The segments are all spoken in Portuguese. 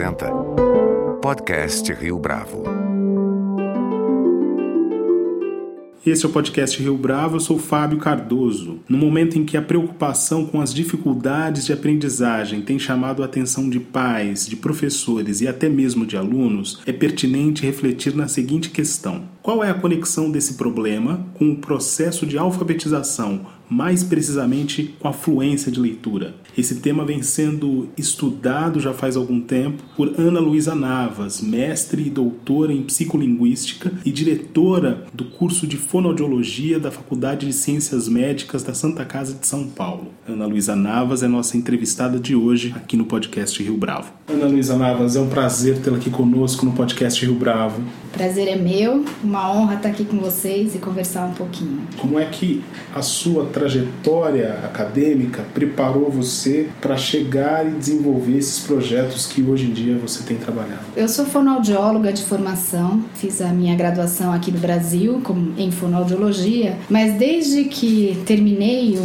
apresenta Podcast Rio Bravo. Este é o podcast Rio Bravo, eu sou Fábio Cardoso. No momento em que a preocupação com as dificuldades de aprendizagem tem chamado a atenção de pais, de professores e até mesmo de alunos, é pertinente refletir na seguinte questão: qual é a conexão desse problema com o processo de alfabetização mais precisamente com a fluência de leitura. Esse tema vem sendo estudado já faz algum tempo por Ana Luísa Navas, mestre e doutora em psicolinguística e diretora do curso de fonoaudiologia da Faculdade de Ciências Médicas da Santa Casa de São Paulo. Ana Luísa Navas é nossa entrevistada de hoje aqui no podcast Rio Bravo. Ana Luísa Navas, é um prazer tê-la aqui conosco no podcast Rio Bravo. Prazer é meu, uma honra estar aqui com vocês e conversar um pouquinho. Como é que a sua trajetória acadêmica preparou você para chegar e desenvolver esses projetos que hoje em dia você tem trabalhado? Eu sou fonoaudióloga de formação, fiz a minha graduação aqui no Brasil em fonoaudiologia, mas desde que terminei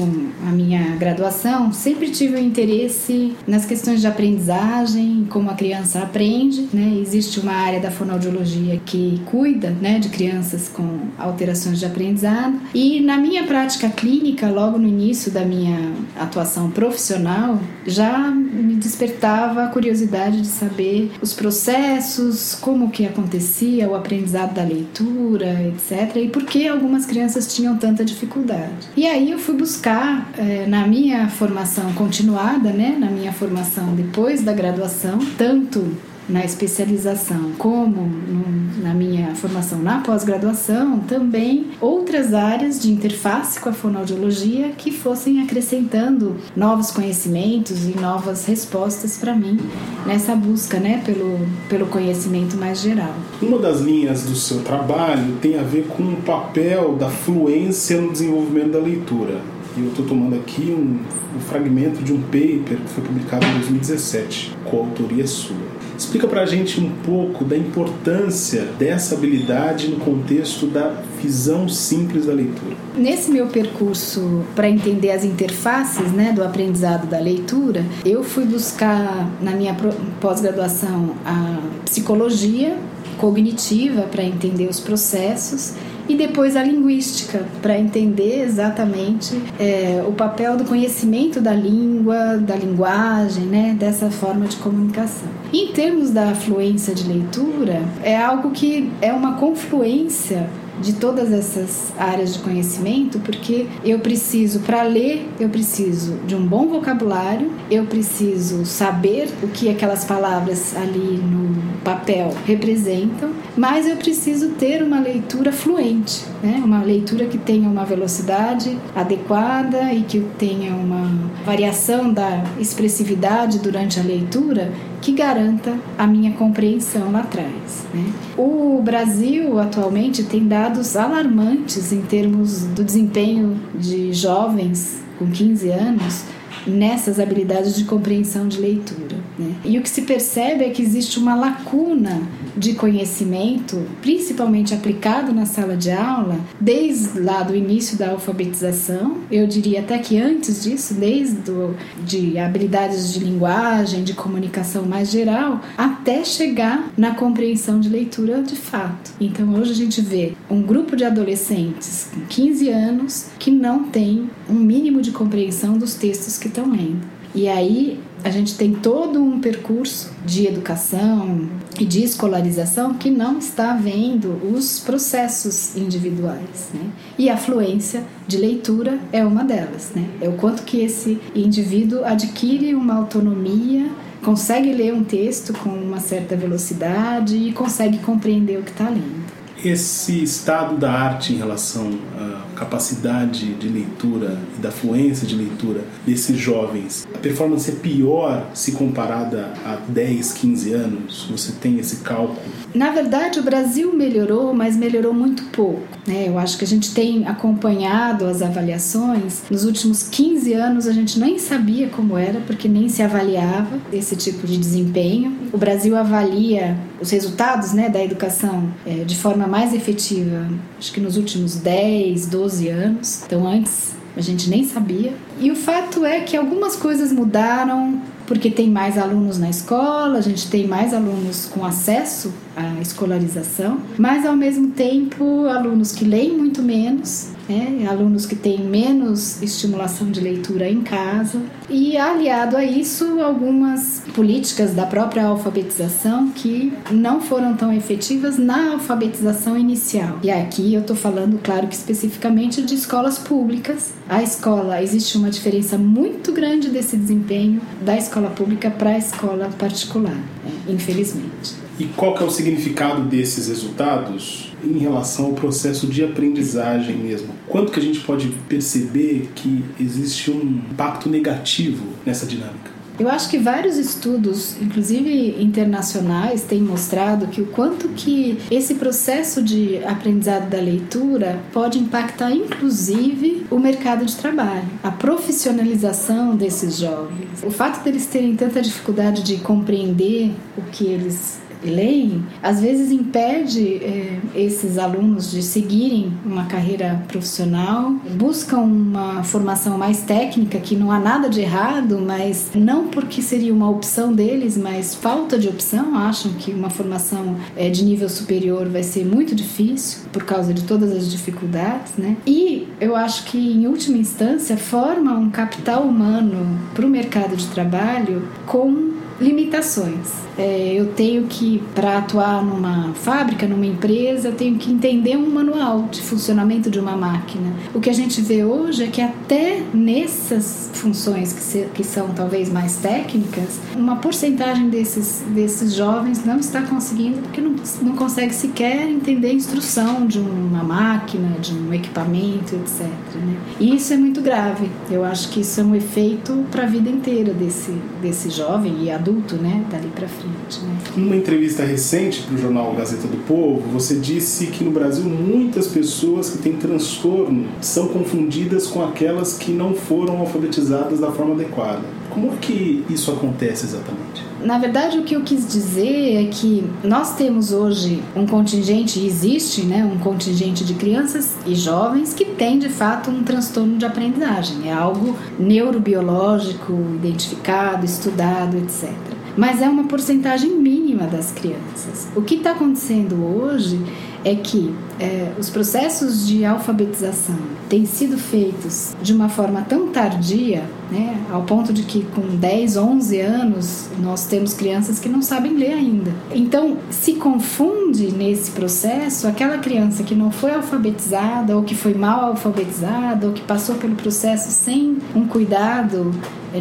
a minha graduação, sempre tive o um interesse nas questões de aprendizagem, como a criança aprende, né? Existe uma área da fonoaudiologia que cuida, né, de crianças com alterações de aprendizado, e na minha prática clínica logo no início da minha atuação profissional, já me despertava a curiosidade de saber os processos, como que acontecia o aprendizado da leitura, etc. E por que algumas crianças tinham tanta dificuldade. E aí eu fui buscar é, na minha formação continuada, né, na minha formação depois da graduação, tanto na especialização como no, na minha formação na pós-graduação, também outras áreas de interface com a fonoaudiologia que fossem acrescentando novos conhecimentos e novas respostas para mim nessa busca né, pelo, pelo conhecimento mais geral. Uma das linhas do seu trabalho tem a ver com o papel da fluência no desenvolvimento da leitura. E eu estou tomando aqui um, um fragmento de um paper que foi publicado em 2017, com autoria sua. Explica para a gente um pouco da importância dessa habilidade no contexto da visão simples da leitura. Nesse meu percurso para entender as interfaces né, do aprendizado da leitura, eu fui buscar na minha pós-graduação a psicologia cognitiva para entender os processos e depois a linguística, para entender exatamente é, o papel do conhecimento da língua, da linguagem, né, dessa forma de comunicação. Em termos da fluência de leitura, é algo que é uma confluência de todas essas áreas de conhecimento, porque eu preciso, para ler, eu preciso de um bom vocabulário, eu preciso saber o que aquelas palavras ali no papel representam, mas eu preciso ter uma leitura fluente, né? uma leitura que tenha uma velocidade adequada e que tenha uma variação da expressividade durante a leitura que garanta a minha compreensão lá atrás. Né? O Brasil atualmente tem dados alarmantes em termos do desempenho de jovens com 15 anos nessas habilidades de compreensão de leitura. Né? E o que se percebe é que existe uma lacuna de conhecimento, principalmente aplicado na sala de aula, desde lá do início da alfabetização, eu diria até que antes disso, desde do, de habilidades de linguagem, de comunicação mais geral, até chegar na compreensão de leitura de fato. Então hoje a gente vê um grupo de adolescentes com 15 anos que não tem um mínimo de compreensão dos textos que estão lendo. E aí a gente tem todo um percurso de educação e de escolarização que não está vendo os processos individuais. Né? E a fluência de leitura é uma delas. Né? É o quanto que esse indivíduo adquire uma autonomia consegue ler um texto com uma certa velocidade e consegue compreender o que está lendo. Esse estado da arte em relação à capacidade de leitura e da fluência de leitura desses jovens, a performance é pior se comparada a 10, 15 anos? Você tem esse cálculo? Na verdade, o Brasil melhorou, mas melhorou muito pouco. Né? Eu acho que a gente tem acompanhado as avaliações. Nos últimos 15 anos, a gente nem sabia como era, porque nem se avaliava esse tipo de desempenho. O Brasil avalia os resultados né, da educação é, de forma mais efetiva, acho que nos últimos 10, 12 anos. Então, antes a gente nem sabia. E o fato é que algumas coisas mudaram porque tem mais alunos na escola, a gente tem mais alunos com acesso à escolarização, mas ao mesmo tempo alunos que leem muito menos né? alunos que têm menos estimulação de leitura em casa e aliado a isso algumas políticas da própria alfabetização que não foram tão efetivas na alfabetização inicial. E aqui eu estou falando, claro que especificamente de escolas públicas. A escola existe uma diferença muito grande desse desempenho da escola pública para a escola particular, né? infelizmente. E qual que é o significado desses resultados em relação ao processo de aprendizagem mesmo? Quanto que a gente pode perceber que existe um impacto negativo nessa dinâmica? Eu acho que vários estudos, inclusive internacionais, têm mostrado que o quanto que esse processo de aprendizado da leitura pode impactar inclusive o mercado de trabalho, a profissionalização desses jovens. O fato deles terem tanta dificuldade de compreender o que eles leem, às vezes impede é, esses alunos de seguirem uma carreira profissional, buscam uma formação mais técnica, que não há nada de errado, mas não porque seria uma opção deles, mas falta de opção, acham que uma formação é, de nível superior vai ser muito difícil por causa de todas as dificuldades, né? E eu acho que, em última instância, forma um capital humano para o mercado de trabalho com limitações. É, eu tenho que, para atuar numa fábrica, numa empresa, eu tenho que entender um manual de funcionamento de uma máquina. O que a gente vê hoje é que até nessas funções que, se, que são talvez mais técnicas, uma porcentagem desses, desses jovens não está conseguindo porque não, não consegue sequer entender a instrução de uma máquina, de um equipamento, etc. Né? E isso é muito grave. Eu acho que isso é um efeito para a vida inteira desse, desse jovem e adulto, né, dali para frente. Né? Numa entrevista recente para o jornal Gazeta do Povo, você disse que no Brasil muitas pessoas que têm transtorno são confundidas com aquelas que não foram alfabetizadas da forma adequada. Como que isso acontece exatamente? Na verdade, o que eu quis dizer é que nós temos hoje um contingente, existe né, um contingente de crianças e jovens que tem de fato um transtorno de aprendizagem. É algo neurobiológico, identificado, estudado, etc mas é uma porcentagem mínima das crianças. O que está acontecendo hoje é que é, os processos de alfabetização têm sido feitos de uma forma tão tardia, né, ao ponto de que com 10, 11 anos nós temos crianças que não sabem ler ainda. Então, se confunde nesse processo aquela criança que não foi alfabetizada ou que foi mal alfabetizada ou que passou pelo processo sem um cuidado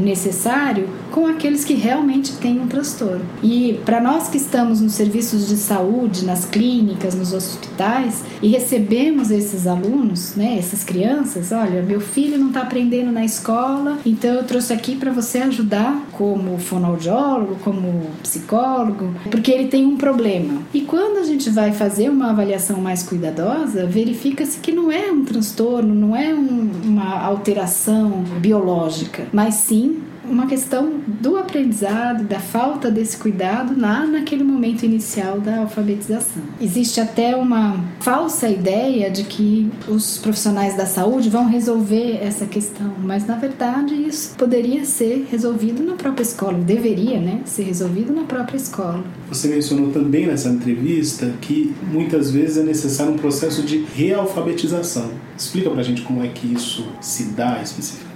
necessário com aqueles que realmente têm um transtorno. E para nós que estamos nos serviços de saúde, nas clínicas, nos hospitais e recebemos esses alunos, né, essas crianças, olha, meu filho não está aprendendo na escola, então eu trouxe aqui para você ajudar como fonoaudiólogo, como psicólogo, porque ele tem um problema. E quando a gente vai fazer uma avaliação mais cuidadosa, verifica-se que não é um transtorno, não é um, uma alteração biológica, mas sim uma questão do aprendizado, da falta desse cuidado lá naquele momento inicial da alfabetização. Existe até uma falsa ideia de que os profissionais da saúde vão resolver essa questão, mas na verdade isso poderia ser resolvido na própria escola, deveria, né, ser resolvido na própria escola. Você mencionou também nessa entrevista que muitas vezes é necessário um processo de realfabetização. Explica pra gente como é que isso se dá especificamente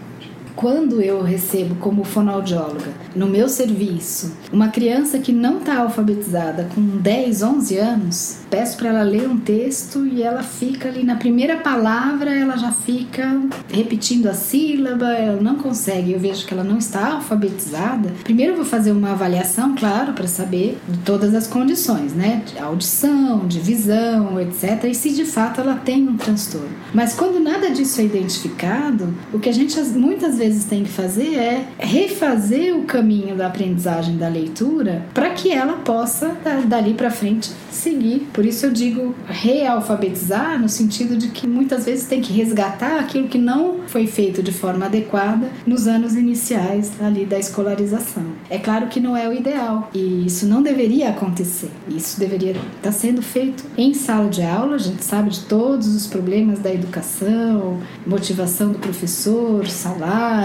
quando eu recebo como fonoaudióloga no meu serviço uma criança que não está alfabetizada com 10, 11 anos, peço para ela ler um texto e ela fica ali na primeira palavra, ela já fica repetindo a sílaba, ela não consegue. Eu vejo que ela não está alfabetizada. Primeiro eu vou fazer uma avaliação, claro, para saber de todas as condições, né? De audição, de visão, etc. E se de fato ela tem um transtorno. Mas quando nada disso é identificado, o que a gente muitas vezes vezes tem que fazer é refazer o caminho da aprendizagem da leitura para que ela possa dali para frente seguir. Por isso eu digo realfabetizar no sentido de que muitas vezes tem que resgatar aquilo que não foi feito de forma adequada nos anos iniciais ali da escolarização. É claro que não é o ideal e isso não deveria acontecer. Isso deveria estar tá sendo feito em sala de aula. A gente sabe de todos os problemas da educação, motivação do professor, salário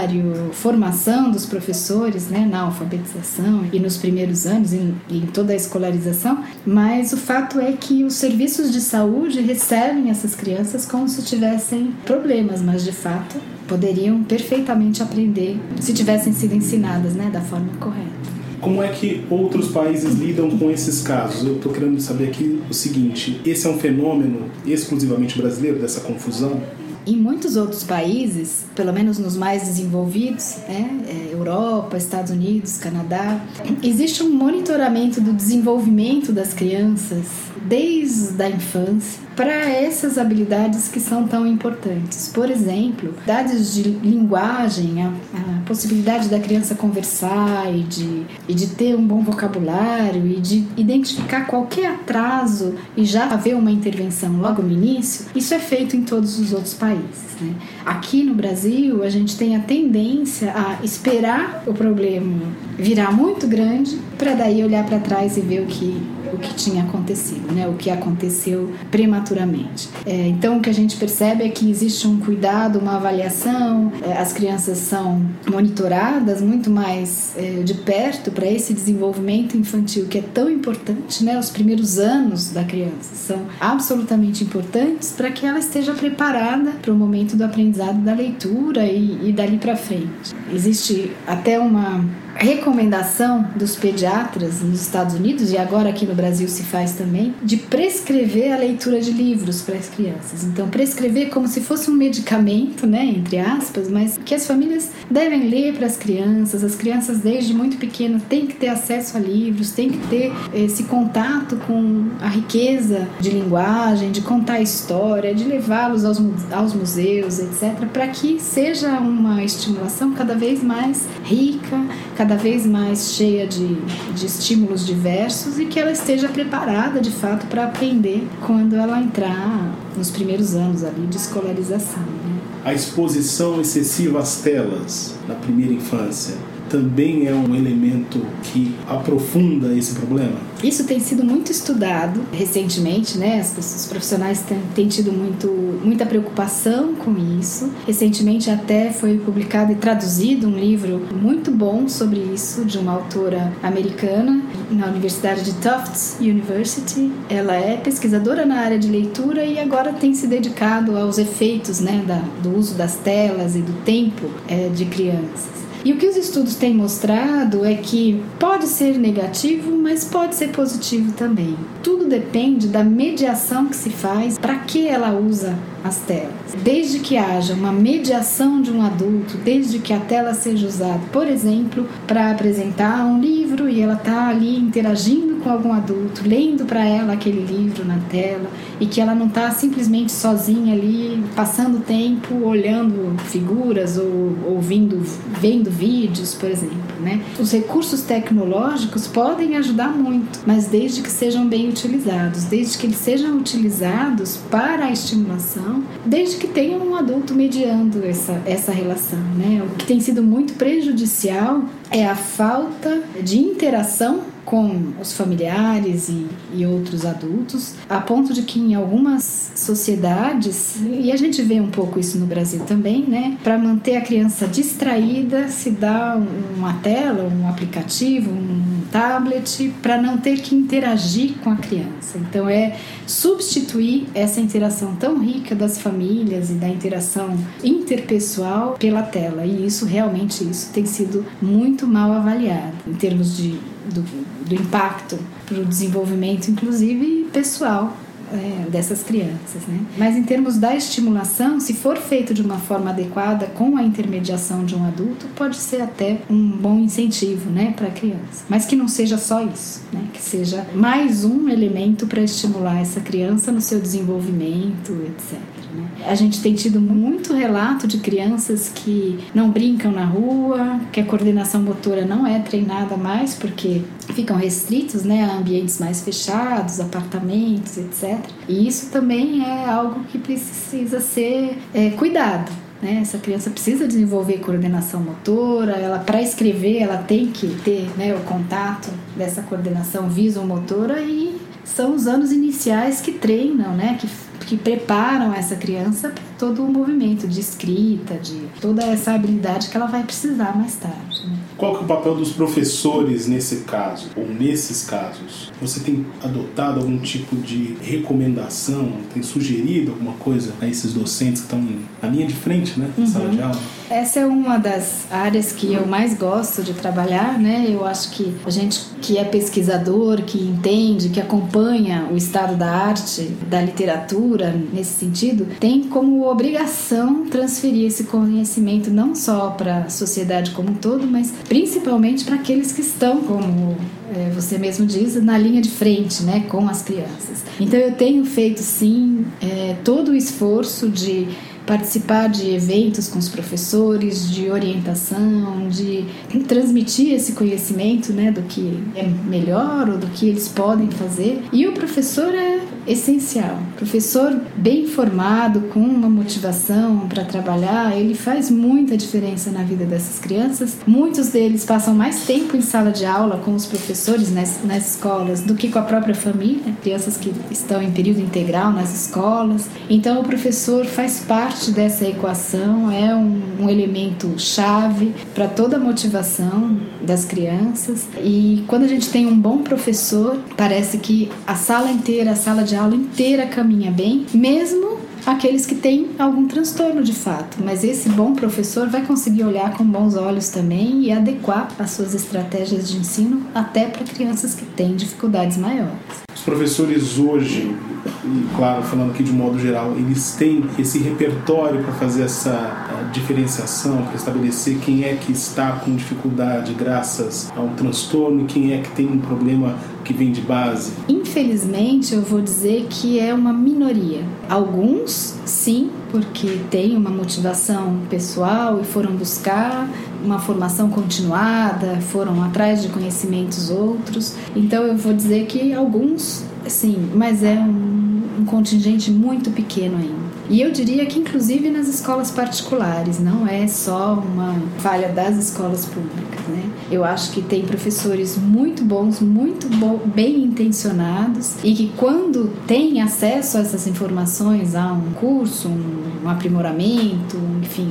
formação dos professores né, na alfabetização e nos primeiros anos, em, em toda a escolarização, mas o fato é que os serviços de saúde recebem essas crianças como se tivessem problemas, mas de fato poderiam perfeitamente aprender se tivessem sido ensinadas né, da forma correta. Como é que outros países lidam com esses casos? Eu estou querendo saber aqui o seguinte: esse é um fenômeno exclusivamente brasileiro, dessa confusão? Em muitos outros países, pelo menos nos mais desenvolvidos, né, é, Europa, Estados Unidos, Canadá, existe um monitoramento do desenvolvimento das crianças desde a infância para essas habilidades que são tão importantes. Por exemplo, habilidades de linguagem, a, a, possibilidade da criança conversar e de, e de ter um bom vocabulário e de identificar qualquer atraso e já haver uma intervenção logo no início, isso é feito em todos os outros países. Né? Aqui no Brasil, a gente tem a tendência a esperar o problema virar muito grande para daí olhar para trás e ver o que o que tinha acontecido, né? o que aconteceu prematuramente. É, então, o que a gente percebe é que existe um cuidado, uma avaliação, é, as crianças são monitoradas muito mais é, de perto para esse desenvolvimento infantil que é tão importante, né? os primeiros anos da criança são absolutamente importantes para que ela esteja preparada para o momento do aprendizado da leitura e, e dali para frente. Existe até uma recomendação dos pediatras nos Estados Unidos e agora aqui no Brasil se faz também de prescrever a leitura de livros para as crianças. Então prescrever como se fosse um medicamento, né, entre aspas, mas que as famílias devem ler para as crianças. As crianças desde muito pequenas têm que ter acesso a livros, têm que ter esse contato com a riqueza de linguagem, de contar história, de levá-los aos, aos museus, etc, para que seja uma estimulação cada vez mais rica, cada vez mais cheia de, de estímulos diversos e que ela esteja preparada de fato para aprender quando ela entrar nos primeiros anos ali de escolarização. Né? A exposição excessiva às telas na primeira infância também é um elemento que aprofunda esse problema? Isso tem sido muito estudado recentemente, né? Os profissionais têm, têm tido muito, muita preocupação com isso. Recentemente até foi publicado e traduzido um livro muito bom sobre isso de uma autora americana na Universidade de Tufts University. Ela é pesquisadora na área de leitura e agora tem se dedicado aos efeitos, né, da, do uso das telas e do tempo é, de crianças. E o que os estudos têm mostrado é que pode ser negativo, mas pode ser positivo também. Tudo depende da mediação que se faz, para que ela usa as telas. Desde que haja uma mediação de um adulto, desde que a tela seja usada, por exemplo, para apresentar um livro e ela está ali interagindo com algum adulto, lendo para ela aquele livro na tela e que ela não está simplesmente sozinha ali passando tempo olhando figuras ou ouvindo, vendo vídeos, por exemplo, né? Os recursos tecnológicos podem ajudar muito, mas desde que sejam bem utilizados, desde que eles sejam utilizados para a estimulação desde que tenha um adulto mediando essa, essa relação. Né? O que tem sido muito prejudicial é a falta de interação com os familiares e, e, outros adultos, a ponto de que em algumas sociedades, e a gente vê um pouco isso no Brasil também, né, para manter a criança distraída, se dá uma tela, um aplicativo, um tablet, para não ter que interagir com a criança. Então é substituir essa interação tão rica das famílias e da interação interpessoal pela tela. E isso realmente isso tem sido muito mal avaliado em termos de do, do impacto para o desenvolvimento, inclusive pessoal, é, dessas crianças. Né? Mas em termos da estimulação, se for feito de uma forma adequada, com a intermediação de um adulto, pode ser até um bom incentivo né, para a criança. Mas que não seja só isso, né? que seja mais um elemento para estimular essa criança no seu desenvolvimento, etc. Né? A gente tem tido muito relato de crianças que não brincam na rua, que a coordenação motora não é treinada mais porque ficam restritos né, a ambientes mais fechados, apartamentos, etc. E isso também é algo que precisa ser é, cuidado. Né? Essa criança precisa desenvolver coordenação motora, ela para escrever ela tem que ter né, o contato dessa coordenação visomotora e são os anos iniciais que treinam, né, que que preparam essa criança para todo o movimento de escrita, de toda essa habilidade que ela vai precisar mais tarde. Né? Qual que é o papel dos professores nesse caso, ou nesses casos? Você tem adotado algum tipo de recomendação, tem sugerido alguma coisa a esses docentes que estão na linha de frente, né, na uhum. sala de aula? Essa é uma das áreas que eu mais gosto de trabalhar, né? Eu acho que a gente que é pesquisador, que entende, que acompanha o estado da arte, da literatura nesse sentido, tem como obrigação transferir esse conhecimento não só para a sociedade como um todo, mas principalmente para aqueles que estão, como é, você mesmo diz, na linha de frente, né, com as crianças. Então eu tenho feito sim é, todo o esforço de participar de eventos com os professores, de orientação, de transmitir esse conhecimento, né, do que é melhor ou do que eles podem fazer. E o professor é essencial. Professor bem formado, com uma motivação para trabalhar, ele faz muita diferença na vida dessas crianças. Muitos deles passam mais tempo em sala de aula com os professores nas, nas escolas do que com a própria família, crianças que estão em período integral nas escolas. Então o professor faz parte parte dessa equação, é um, um elemento chave para toda a motivação das crianças. E quando a gente tem um bom professor, parece que a sala inteira, a sala de aula inteira caminha bem, mesmo aqueles que têm algum transtorno de fato, mas esse bom professor vai conseguir olhar com bons olhos também e adequar as suas estratégias de ensino até para crianças que têm dificuldades maiores. Professores hoje, e claro, falando aqui de modo geral, eles têm esse repertório para fazer essa eh, diferenciação, para estabelecer quem é que está com dificuldade graças a um transtorno e quem é que tem um problema que vem de base? Infelizmente, eu vou dizer que é uma minoria. Alguns, sim, porque têm uma motivação pessoal e foram buscar uma formação continuada, foram atrás de conhecimentos outros. Então, eu vou dizer que alguns, sim, mas é um, um contingente muito pequeno ainda. E eu diria que, inclusive, nas escolas particulares, não é só uma falha das escolas públicas, né? Eu acho que tem professores muito bons, muito bo bem intencionados e que, quando têm acesso a essas informações, a um curso, um, um aprimoramento, enfim,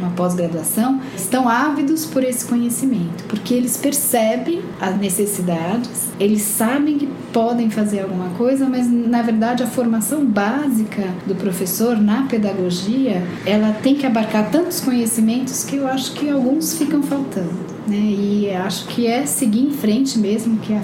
uma pós-graduação, estão ávidos por esse conhecimento, porque eles percebem as necessidades, eles sabem que podem fazer alguma coisa, mas na verdade a formação básica do professor na pedagogia, ela tem que abarcar tantos conhecimentos que eu acho que alguns ficam faltando. Né? E acho que é seguir em frente mesmo, que a,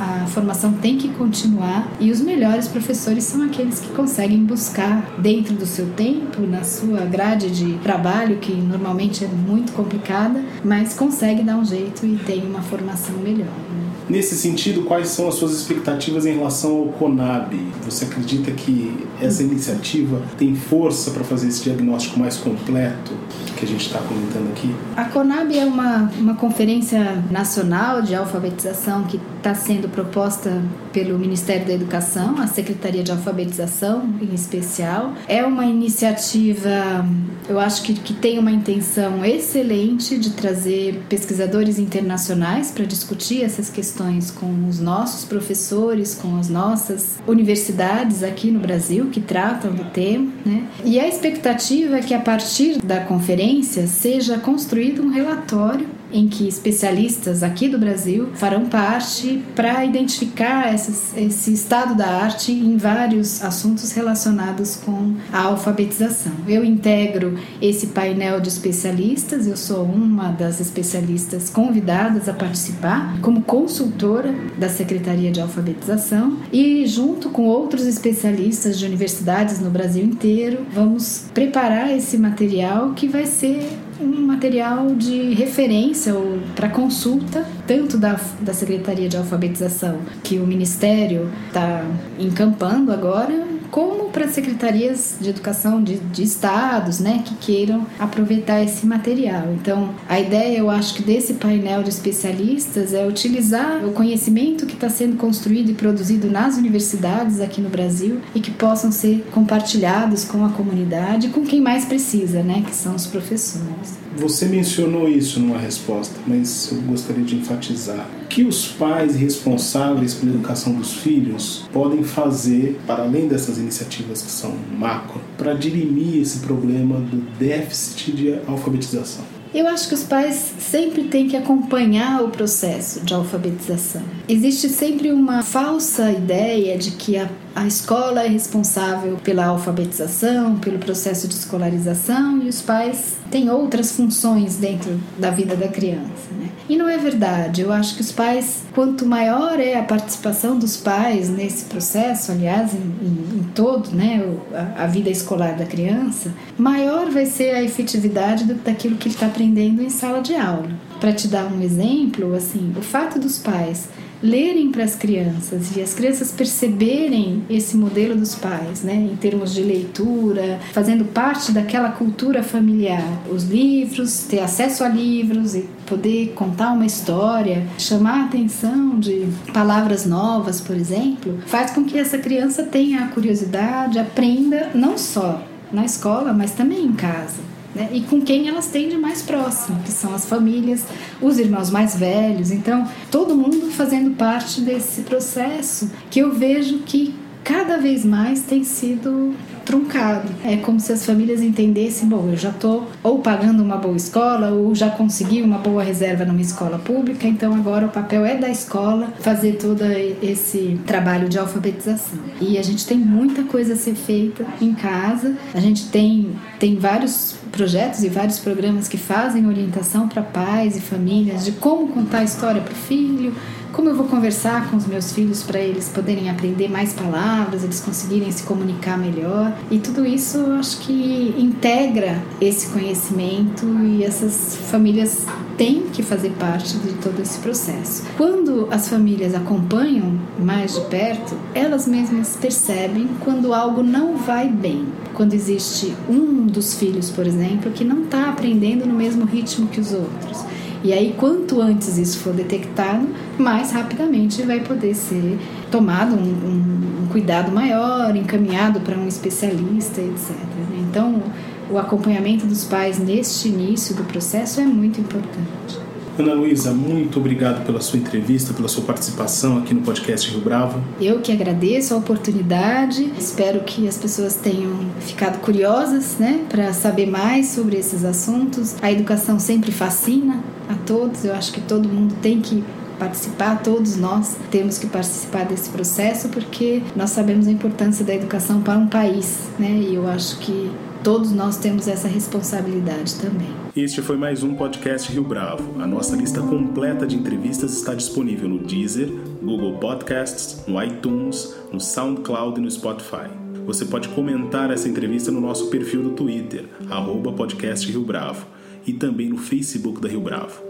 a formação tem que continuar. E os melhores professores são aqueles que conseguem buscar dentro do seu tempo, na sua grade de trabalho, que normalmente é muito complicada, mas consegue dar um jeito e tem uma formação melhor. Né? Nesse sentido, quais são as suas expectativas em relação ao CONAB? Você acredita que essa iniciativa tem força para fazer esse diagnóstico mais completo que a gente está comentando aqui? A CONAB é uma, uma conferência nacional de alfabetização que está sendo proposta pelo Ministério da Educação, a Secretaria de Alfabetização em especial. É uma iniciativa, eu acho que, que tem uma intenção excelente de trazer pesquisadores internacionais para discutir essas questões com os nossos professores, com as nossas universidades aqui no Brasil que tratam do tema, né? E a expectativa é que a partir da conferência seja construído um relatório em que especialistas aqui do Brasil farão parte para identificar essas, esse estado da arte em vários assuntos relacionados com a alfabetização. Eu integro esse painel de especialistas, eu sou uma das especialistas convidadas a participar como consultora da Secretaria de Alfabetização e, junto com outros especialistas de universidades no Brasil inteiro, vamos preparar esse material que vai ser um material de referência para consulta, tanto da, da Secretaria de Alfabetização, que o Ministério está encampando agora, como para secretarias de educação de, de estados, né, que queiram aproveitar esse material. Então, a ideia, eu acho que desse painel de especialistas é utilizar o conhecimento que está sendo construído e produzido nas universidades aqui no Brasil e que possam ser compartilhados com a comunidade, com quem mais precisa, né, que são os professores. Você mencionou isso numa resposta, mas eu gostaria de enfatizar que os pais responsáveis pela educação dos filhos podem fazer, para além dessas iniciativas que são macro, para dirimir esse problema do déficit de alfabetização. Eu acho que os pais sempre têm que acompanhar o processo de alfabetização. Existe sempre uma falsa ideia de que a a escola é responsável pela alfabetização, pelo processo de escolarização e os pais têm outras funções dentro da vida da criança. Né? E não é verdade. Eu acho que os pais, quanto maior é a participação dos pais nesse processo, aliás, em, em, em todo né, a, a, vida escolar da criança, maior vai ser a efetividade do, daquilo que ele está aprendendo em sala de aula. Para te dar um exemplo, assim, o fato dos pais lerem para as crianças e as crianças perceberem esse modelo dos pais, né, em termos de leitura, fazendo parte daquela cultura familiar, os livros, ter acesso a livros e poder contar uma história, chamar a atenção de palavras novas, por exemplo, faz com que essa criança tenha a curiosidade, aprenda não só na escola, mas também em casa né? e com quem elas têm de mais próximo, que são as famílias, os irmãos mais velhos. Então, todo mundo fazendo parte desse processo que eu vejo que cada vez mais tem sido truncado. É como se as famílias entendessem: bom, eu já estou ou pagando uma boa escola ou já consegui uma boa reserva numa escola pública, então agora o papel é da escola fazer todo esse trabalho de alfabetização. E a gente tem muita coisa a ser feita em casa, a gente tem, tem vários projetos e vários programas que fazem orientação para pais e famílias de como contar a história para o filho como eu vou conversar com os meus filhos para eles poderem aprender mais palavras, eles conseguirem se comunicar melhor. E tudo isso eu acho que integra esse conhecimento e essas famílias têm que fazer parte de todo esse processo. Quando as famílias acompanham mais de perto, elas mesmas percebem quando algo não vai bem. Quando existe um dos filhos, por exemplo, que não está aprendendo no mesmo ritmo que os outros e aí, quanto antes isso for detectado, mais rapidamente vai poder ser tomado um, um, um cuidado maior, encaminhado para um especialista, etc. Né? Então, o acompanhamento dos pais neste início do processo é muito importante. Ana Luísa, muito obrigado pela sua entrevista, pela sua participação aqui no podcast Rio Bravo. Eu que agradeço a oportunidade. Espero que as pessoas tenham ficado curiosas, né, para saber mais sobre esses assuntos. A educação sempre fascina a todos. Eu acho que todo mundo tem que participar, todos nós temos que participar desse processo porque nós sabemos a importância da educação para um país, né? E eu acho que todos nós temos essa responsabilidade também. Este foi mais um podcast Rio Bravo. A nossa lista completa de entrevistas está disponível no Deezer, Google Podcasts, no iTunes, no SoundCloud e no Spotify. Você pode comentar essa entrevista no nosso perfil do Twitter, arroba podcast Rio Bravo, e também no Facebook da Rio Bravo.